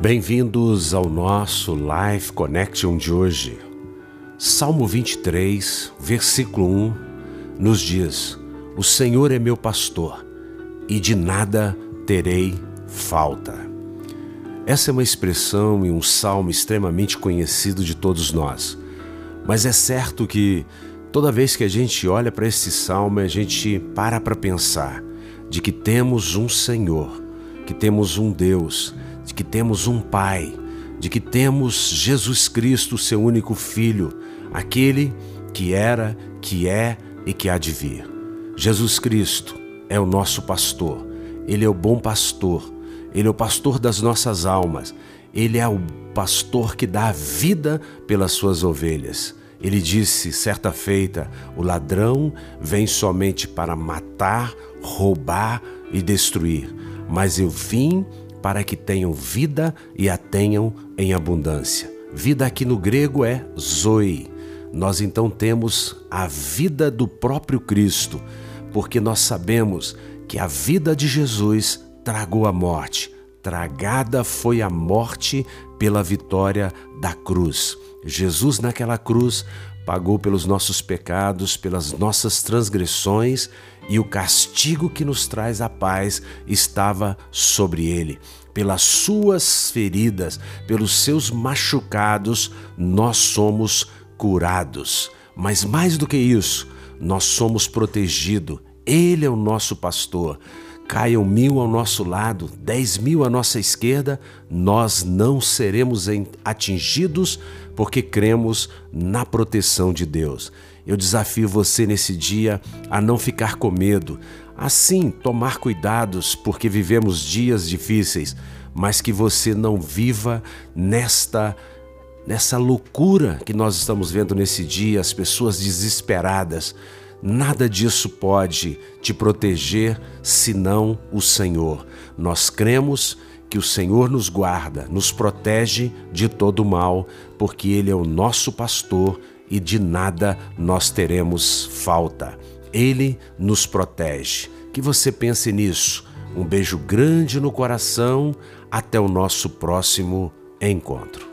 Bem-vindos ao nosso Life Connection de hoje. Salmo 23, versículo 1, nos diz: O Senhor é meu pastor e de nada terei falta. Essa é uma expressão e um salmo extremamente conhecido de todos nós. Mas é certo que toda vez que a gente olha para esse salmo, a gente para para pensar de que temos um Senhor, que temos um Deus de que temos um Pai, de que temos Jesus Cristo, seu único Filho, aquele que era, que é e que há de vir. Jesus Cristo é o nosso pastor, ele é o bom pastor, ele é o pastor das nossas almas, ele é o pastor que dá a vida pelas suas ovelhas. Ele disse certa feita: o ladrão vem somente para matar, roubar e destruir, mas eu vim para que tenham vida e a tenham em abundância. Vida aqui no grego é zoe. Nós então temos a vida do próprio Cristo, porque nós sabemos que a vida de Jesus tragou a morte. Tragada foi a morte pela vitória da cruz. Jesus, naquela cruz, pagou pelos nossos pecados, pelas nossas transgressões, e o castigo que nos traz a paz estava sobre ele. Pelas suas feridas, pelos seus machucados, nós somos curados. Mas mais do que isso, nós somos protegidos. Ele é o nosso pastor. Caiam mil ao nosso lado, dez mil à nossa esquerda, nós não seremos atingidos porque cremos na proteção de Deus. Eu desafio você nesse dia a não ficar com medo, assim tomar cuidados porque vivemos dias difíceis, mas que você não viva nesta nessa loucura que nós estamos vendo nesse dia, as pessoas desesperadas. Nada disso pode te proteger senão o Senhor. Nós cremos que o Senhor nos guarda, nos protege de todo mal, porque Ele é o nosso pastor e de nada nós teremos falta. Ele nos protege. Que você pense nisso. Um beijo grande no coração. Até o nosso próximo encontro.